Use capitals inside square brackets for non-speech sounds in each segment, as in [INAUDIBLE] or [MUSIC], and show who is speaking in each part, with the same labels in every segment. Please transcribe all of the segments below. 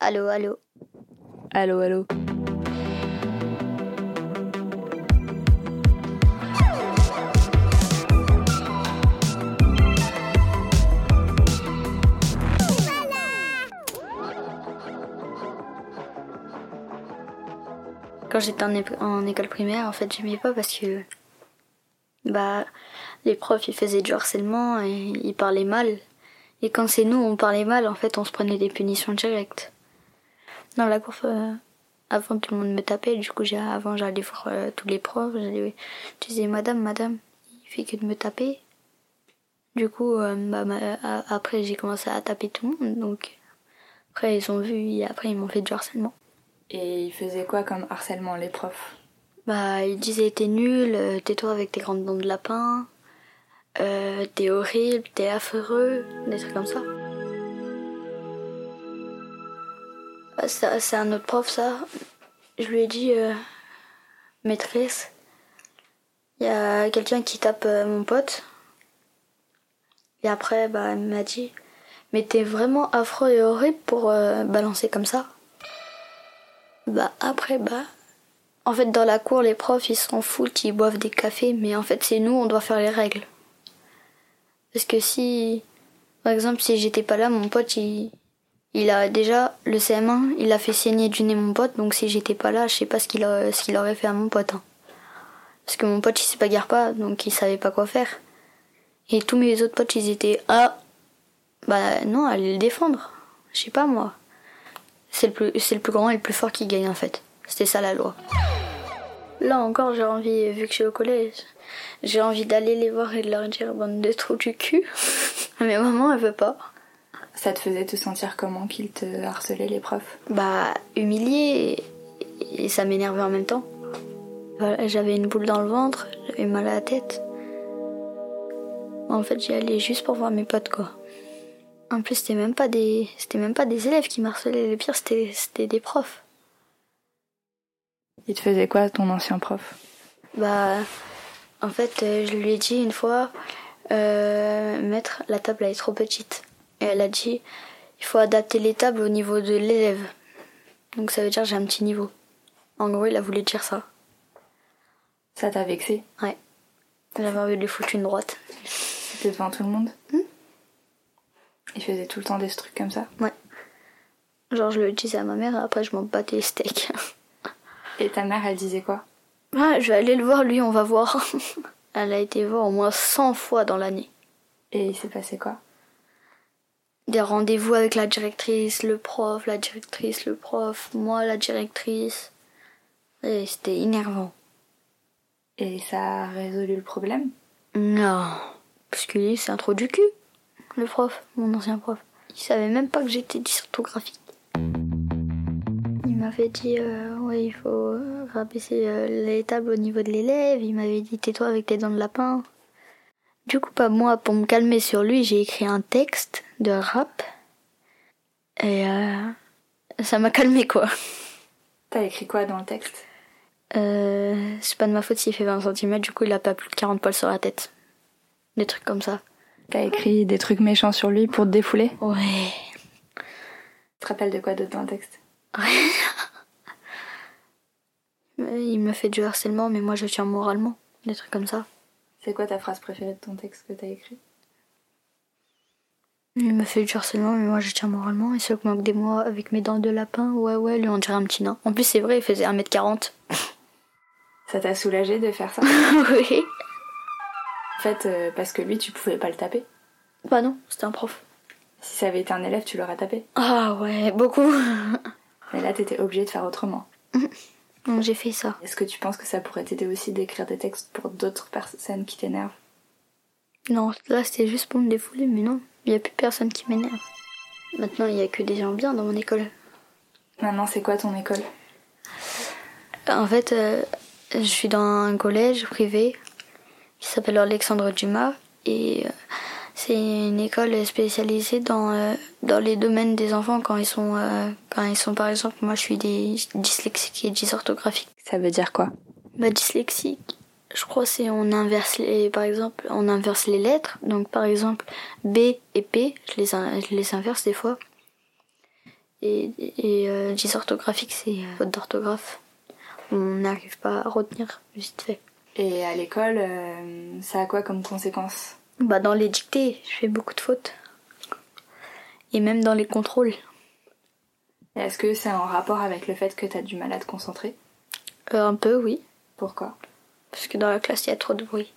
Speaker 1: Allô, allô.
Speaker 2: Allô, allô.
Speaker 1: Quand j'étais en, en école primaire, en fait, j'aimais pas parce que bah les profs ils faisaient du harcèlement et ils parlaient mal. Et quand c'est nous on parlait mal, en fait, on se prenait des punitions directes. Dans la cour, euh, avant tout le monde me tapait, du coup, j'ai- avant j'allais voir euh, tous les profs, j'allais, je disais Madame, Madame, il fait que de me taper. Du coup, euh, bah, après j'ai commencé à taper tout le monde, donc après ils ont vu et après ils m'ont fait du harcèlement.
Speaker 2: Et ils faisaient quoi comme harcèlement, les profs?
Speaker 1: Bah, ils disaient t'es nul, euh, tais-toi avec tes grandes dents de lapin, euh, t'es horrible, t'es affreux, des trucs comme ça. Ah, ça, C'est un autre prof, ça. Je lui ai dit, euh, maîtresse, il y a quelqu'un qui tape euh, mon pote. Et après, bah, elle m'a dit, mais t'es vraiment affreux et horrible pour euh, balancer comme ça. Bah, après, bah, en fait, dans la cour, les profs, ils s'en foutent, ils boivent des cafés, mais en fait, c'est nous, on doit faire les règles. Parce que si, par exemple, si j'étais pas là, mon pote, il, il a déjà, le CM1, il a fait saigner du nez mon pote, donc si j'étais pas là, je sais pas ce qu'il ce aurait fait à mon pote. hein. Parce que mon pote, il se bagarre pas, donc il savait pas quoi faire. Et tous mes autres potes, ils étaient, ah, bah non, allez le défendre. Je sais pas, moi. C'est le, plus, c'est le plus grand et le plus fort qui gagne, en fait. C'était ça la loi. Là encore, j'ai envie, vu que je suis au collège, j'ai envie d'aller les voir et de leur dire bande de trous du cul. [LAUGHS] Mais maman, elle veut pas.
Speaker 2: Ça te faisait te sentir comment qu'ils te harcelaient, les profs?
Speaker 1: Bah, humiliée et, et ça m'énervait en même temps. Voilà, j'avais une boule dans le ventre, j'avais mal à la tête. En fait, j'y allais juste pour voir mes potes, quoi. En plus, c'était même pas des, c'était même pas des élèves qui m'harcelaient. Le pire, c'était, c'était des profs.
Speaker 2: Il te faisait quoi, ton ancien prof?
Speaker 1: Bah, en fait, euh, je lui ai dit une fois, euh, maître, la table elle est trop petite. Et elle a dit, il faut adapter les tables au niveau de l'élève. Donc ça veut dire j'ai un petit niveau. En gros, il a voulu dire ça.
Speaker 2: Ça t'a vexé
Speaker 1: Ouais. J'avais envie de lui foutre une droite.
Speaker 2: C'était devant tout le monde Il faisait tout le temps des trucs comme ça
Speaker 1: Ouais. Genre, je le disais à ma mère et après, je m'en battais les steaks.
Speaker 2: Et ta mère, elle disait quoi
Speaker 1: Ah, je vais aller le voir, lui, on va voir. [LAUGHS] Elle a été voir au moins 100 fois dans l'année.
Speaker 2: Et il s'est passé quoi
Speaker 1: des rendez-vous avec la directrice, le prof, la directrice, le prof, moi, la directrice. Et c'était énervant.
Speaker 2: Et ça a résolu le problème?
Speaker 1: Non. Parce un trou du cul, le prof, mon ancien prof. Il savait même pas que j'étais dysorthographique. Il m'avait dit, euh, ouais, il faut rabaisser euh, les tables au niveau de l'élève. Il m'avait dit, tais-toi avec tes dents de lapin. Du coup, pas moi, pour me calmer sur lui, j'ai écrit un texte de rap. Et euh, ça m'a calmé, quoi. [LAUGHS]
Speaker 2: T'as écrit quoi dans le texte?
Speaker 1: Euh, c'est pas de ma faute s'il fait 20 cm, du coup, il a pas plus de 40 poils sur la tête. Des trucs comme ça.
Speaker 2: T'as écrit des trucs méchants sur lui pour te défouler?
Speaker 1: Ouais.
Speaker 2: Tu te rappelles de quoi d'autre dans le texte? [LAUGHS]
Speaker 1: Euh, Il me fait du harcèlement, mais moi je tiens moralement. Des trucs comme ça.
Speaker 2: C'est quoi ta phrase préférée de ton texte que t'as écrit?
Speaker 1: Il me fait du harcèlement, mais moi je tiens moralement. Il se moque de moi avec mes dents de lapin. Ouais, ouais, lui on dirait un petit nain. En plus, c'est vrai, il faisait 1m40. [LAUGHS]
Speaker 2: Ça t'a soulagé de faire ça?
Speaker 1: Oui.
Speaker 2: En fait, euh, parce que lui, tu pouvais pas le taper?
Speaker 1: Bah non, c'était un prof.
Speaker 2: Si ça avait été un élève, tu l'aurais tapé?
Speaker 1: Ah ouais, beaucoup. [LAUGHS]
Speaker 2: Mais là, t'étais obligé de faire autrement. [LAUGHS]
Speaker 1: Donc j'ai fait ça.
Speaker 2: Est-ce que tu penses que ça pourrait t'aider aussi d'écrire des textes pour d'autres personnes qui t'énervent?
Speaker 1: Non, là c'était juste pour me défouler, mais non, il y a plus personne qui m'énerve. Maintenant, il y a que des gens bien dans mon école.
Speaker 2: Maintenant, c'est quoi ton école?
Speaker 1: En fait, euh, je suis dans un collège privé qui s'appelle Alexandre Dumas et euh, c'est une école spécialisée dans, euh, dans les domaines des enfants quand ils sont euh, quand ils sont par exemple moi je suis des dyslexiques et dysorthographiques.
Speaker 2: Ça veut dire quoi?
Speaker 1: Bah dyslexique, je crois c'est on inverse les par exemple on inverse les lettres donc par exemple B et P je les je les inverse des fois Et, et euh, dysorthographique, c'est euh, faute d'orthographe. On n'arrive pas à retenir, vite fait.
Speaker 2: Et à l'école, euh, ça a quoi comme conséquence?
Speaker 1: Bah, dans les dictées, je fais beaucoup de fautes. Et même dans les contrôles.
Speaker 2: Est-ce que c'est en rapport avec le fait que tu as du mal à te concentrer?
Speaker 1: Euh, un peu, oui.
Speaker 2: Pourquoi?
Speaker 1: Parce que dans la classe, il y a trop de bruit.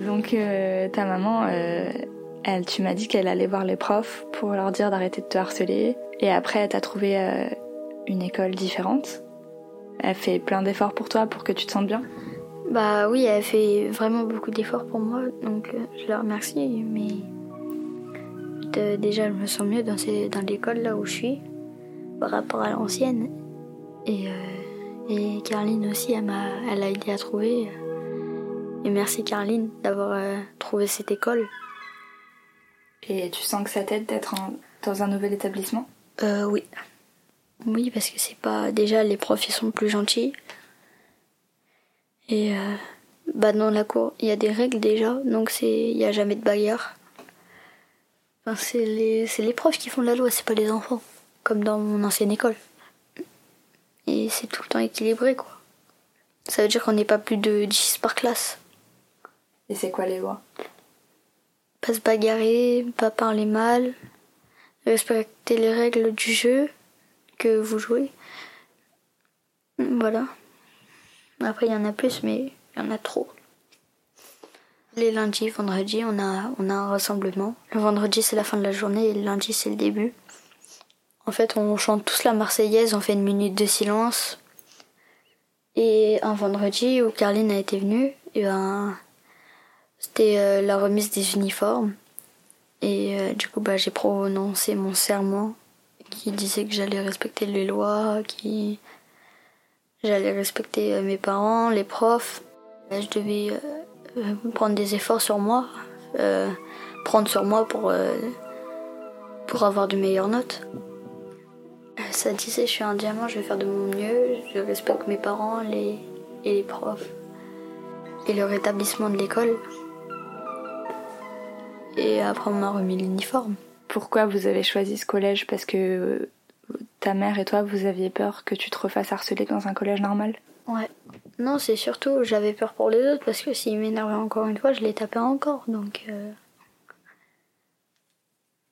Speaker 2: Donc euh, ta maman, euh, elle, tu m'as dit qu'elle allait voir les profs pour leur dire d'arrêter de te harceler. Et après, elle t'a trouvé euh, une école différente. Elle fait plein d'efforts pour toi pour que tu te sentes bien.
Speaker 1: Bah oui, elle fait vraiment beaucoup d'efforts pour moi, donc euh, je la remercie. Mais de- déjà, je me sens mieux dans, ces- dans l'école là où je suis par rapport à l'ancienne. Et, euh, et Carline aussi, elle m'a, elle a aidé à trouver. Et merci Carline d'avoir euh, trouvé cette école.
Speaker 2: Et tu sens que ça t'aide d'être en- dans un nouvel établissement?
Speaker 1: Euh, oui. Oui, parce que c'est pas. Déjà, les profs ils sont plus gentils. Et euh, bah dans la cour, il y a des règles déjà, donc c'est il y a jamais de bagarre. Enfin, c'est les c'est les profs qui font la loi, c'est pas les enfants, comme dans mon ancienne école. Et c'est tout le temps équilibré quoi. Ça veut dire qu'on n'est pas plus de 10 par classe.
Speaker 2: Et c'est quoi les lois?
Speaker 1: Pas se bagarrer, pas parler mal, respecter les règles du jeu que vous jouez. Voilà. Après, il y en a plus, mais il y en a trop. Les lundis, vendredis, on a, un rassemblement. Le vendredi, c'est la fin de la journée et le lundi, c'est le début. En fait, on chante tous la Marseillaise, on fait une minute de silence. Et un vendredi où Carline a été venue, et ben, c'était euh, la remise des uniformes. Et euh, du coup, bah, j'ai prononcé mon serment qui disait que j'allais respecter les lois, qui j'allais respecter euh, mes parents, les profs. Euh, Je devais euh, prendre des efforts sur moi, prendre sur moi pour, pour avoir de meilleures notes. Ça disait, je suis un diamant, je vais faire de mon mieux, je respecte mes parents les, et les profs et le rétablissement de l'école. Et après, on m'a remis l'uniforme.
Speaker 2: Pourquoi vous avez choisi ce collège? Parce que ta mère et toi, vous aviez peur que tu te refasses harceler dans un collège normal?
Speaker 1: Ouais. Non, c'est surtout, j'avais peur pour les autres parce que s'ils m'énervaient encore une fois, je les tapais encore. Donc. euh,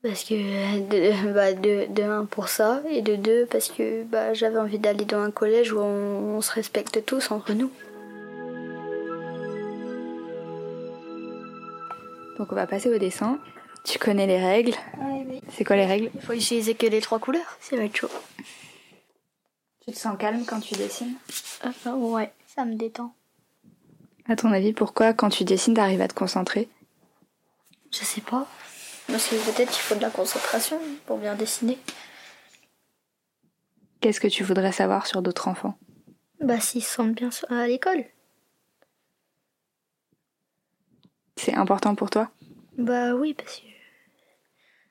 Speaker 1: Parce que. De, bah, de, de un pour ça, et de deux parce que bah, j'avais envie d'aller dans un collège où on, on se respecte tous entre nous.
Speaker 2: Donc on va passer au dessin. Tu connais les règles. C'est quoi les règles
Speaker 1: Il faut utiliser que les trois couleurs, ça va être chaud.
Speaker 2: Tu te sens calme quand tu dessines
Speaker 1: Ah, ouais, ça me détend.
Speaker 2: À ton avis, pourquoi quand tu dessines, t'arrives à te concentrer
Speaker 1: Je sais pas. Parce que peut-être il faut de la concentration pour bien dessiner.
Speaker 2: Qu'est-ce que tu voudrais savoir sur d'autres enfants
Speaker 1: Bah, s'ils se sentent bien à l'école.
Speaker 2: C'est important pour toi
Speaker 1: Bah oui, parce que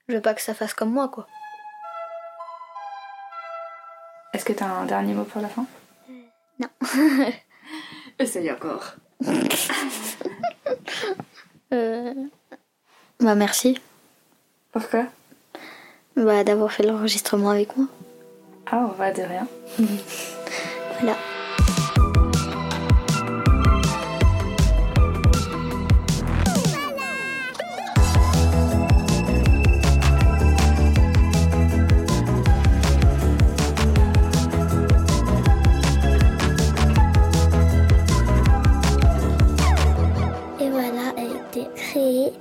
Speaker 1: je veux pas que ça fasse comme moi, quoi.
Speaker 2: Est-ce que t'as un dernier mot pour la fin?
Speaker 1: Non. [LAUGHS]
Speaker 2: Essaye encore. [LAUGHS]
Speaker 1: Euh... Bah merci.
Speaker 2: Pourquoi?
Speaker 1: Bah d'avoir fait l'enregistrement avec moi.
Speaker 2: Ah, on va de rien. [LAUGHS]
Speaker 1: Voilà.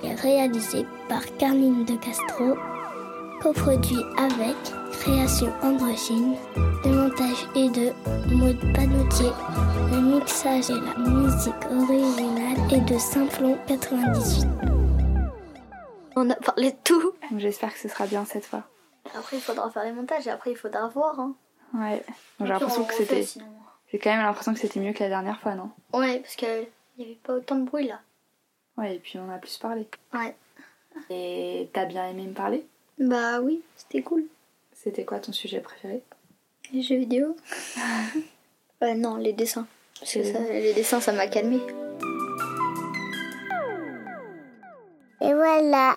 Speaker 3: Et réalisé par Carline de Castro, coproduit avec Création Androgyne. Le montage est de Maud Panoutier. Le mixage et la musique originale est de Simplon 98.
Speaker 1: On a parlé de tout.
Speaker 2: J'espère que ce sera bien cette fois.
Speaker 1: Après il faudra faire les montages et après il faudra voir. Hein.
Speaker 2: Ouais. J'ai l'impression que c'était. J'ai quand même l'impression que c'était mieux que la dernière fois, non?
Speaker 1: Ouais, parce qu'il n'y avait pas autant de bruit là.
Speaker 2: Ouais, et puis on a plus parlé.
Speaker 1: Ouais.
Speaker 2: Et t'as bien aimé me parler?
Speaker 1: Bah oui, c'était cool.
Speaker 2: C'était quoi ton sujet préféré?
Speaker 1: Les jeux vidéo [LAUGHS] Euh, non, les dessins. Parce que
Speaker 2: Les
Speaker 1: ça, les dessins, ça m'a calmé.
Speaker 3: Et voilà,